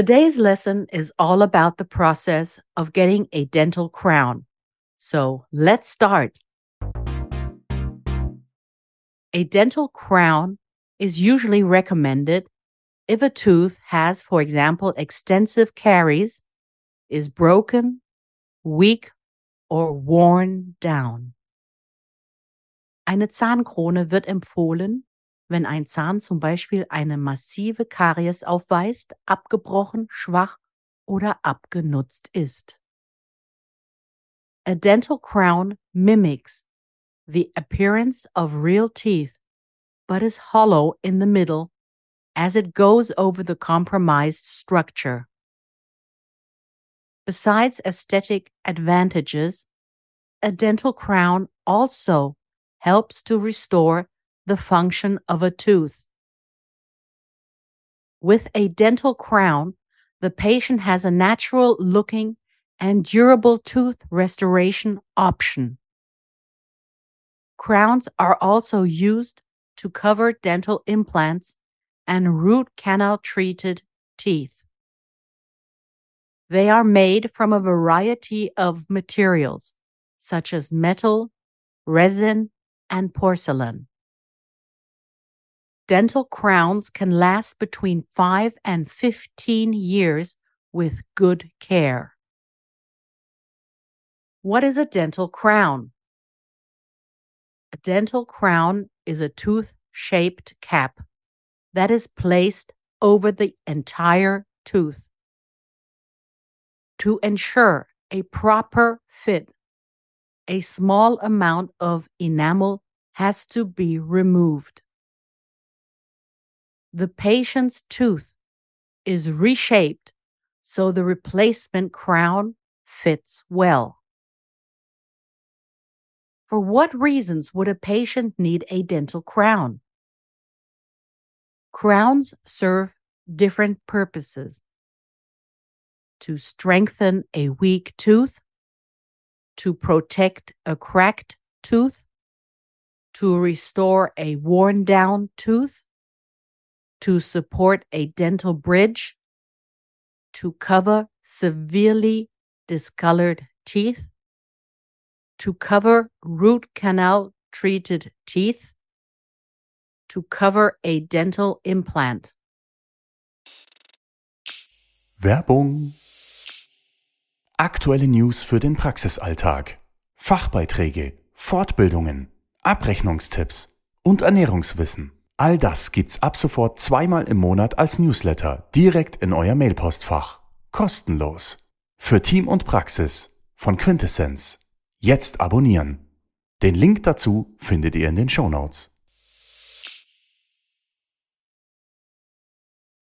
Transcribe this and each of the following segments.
Today's lesson is all about the process of getting a dental crown. So let's start. A dental crown is usually recommended if a tooth has, for example, extensive caries, is broken, weak, or worn down. Eine Zahnkrone wird empfohlen, wenn ein Zahn zum Beispiel eine massive Karies aufweist, abgebrochen, schwach oder abgenutzt ist. A dental crown mimics the appearance of real teeth, but is hollow in the middle as it goes over the compromised structure. Besides aesthetic advantages, a dental crown also helps to restore the function of a tooth. With a dental crown, the patient has a natural looking and durable tooth restoration option. Crowns are also used to cover dental implants and root canal treated teeth. They are made from a variety of materials, such as metal, resin, and porcelain. Dental crowns can last between 5 and 15 years with good care. What is a dental crown? A dental crown is a tooth shaped cap that is placed over the entire tooth. To ensure a proper fit, a small amount of enamel has to be removed. The patient's tooth is reshaped so the replacement crown fits well. For what reasons would a patient need a dental crown? Crowns serve different purposes to strengthen a weak tooth, to protect a cracked tooth, to restore a worn down tooth, to support a dental bridge, to cover severely discolored teeth, to cover root canal treated teeth, to cover a dental implant. Werbung. Aktuelle News für den Praxisalltag. Fachbeiträge, Fortbildungen, Abrechnungstipps und Ernährungswissen. All das gibt's ab sofort zweimal im Monat als Newsletter direkt in euer Mailpostfach. Kostenlos. Für Team und Praxis von Quintessenz. Jetzt abonnieren. Den Link dazu findet ihr in den Show Notes.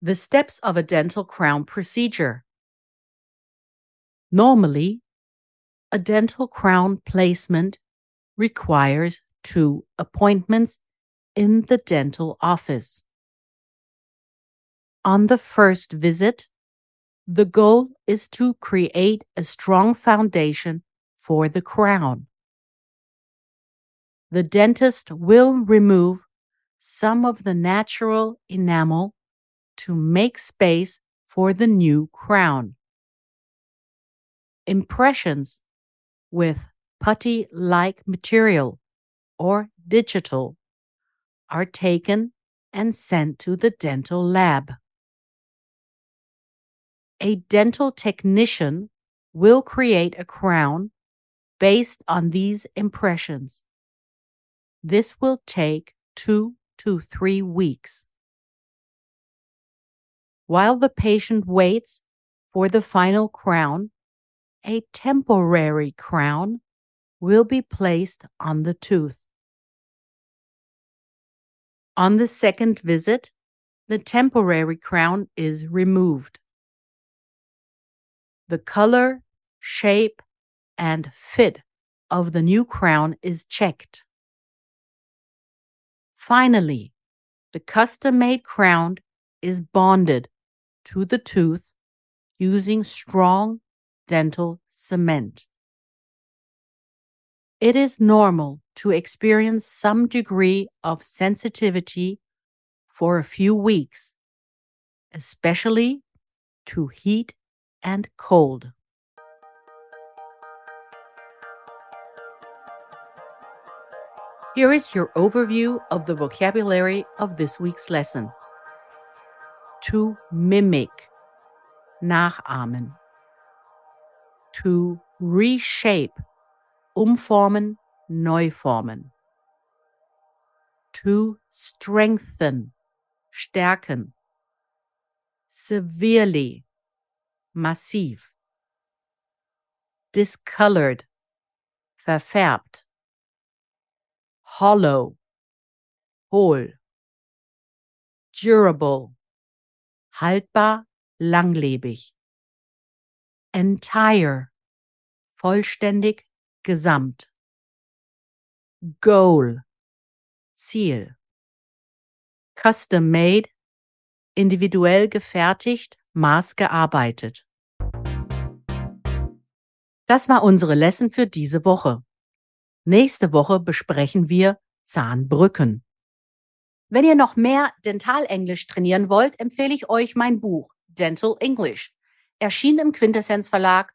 The steps of a dental crown procedure. Normally, a dental crown placement requires two appointments in the dental office. On the first visit, the goal is to create a strong foundation for the crown. The dentist will remove some of the natural enamel to make space for the new crown. Impressions with putty like material or digital are taken and sent to the dental lab. A dental technician will create a crown based on these impressions. This will take two to three weeks. While the patient waits for the final crown, a temporary crown will be placed on the tooth. On the second visit, the temporary crown is removed. The color, shape, and fit of the new crown is checked. Finally, the custom made crown is bonded to the tooth using strong dental cement. It is normal to experience some degree of sensitivity for a few weeks, especially to heat and cold. Here is your overview of the vocabulary of this week's lesson. To mimic, nachahmen. To reshape, umformen, neu formen. To strengthen, stärken. Severely, massiv. Discolored, verfärbt. Hollow, hohl. Durable, haltbar, langlebig. Entire, vollständig, gesamt. Goal, Ziel. Custom made, individuell gefertigt, maßgearbeitet. Das war unsere Lesson für diese Woche. Nächste Woche besprechen wir Zahnbrücken. Wenn ihr noch mehr Dentalenglisch trainieren wollt, empfehle ich euch mein Buch Dental English, erschienen im Quintessenz Verlag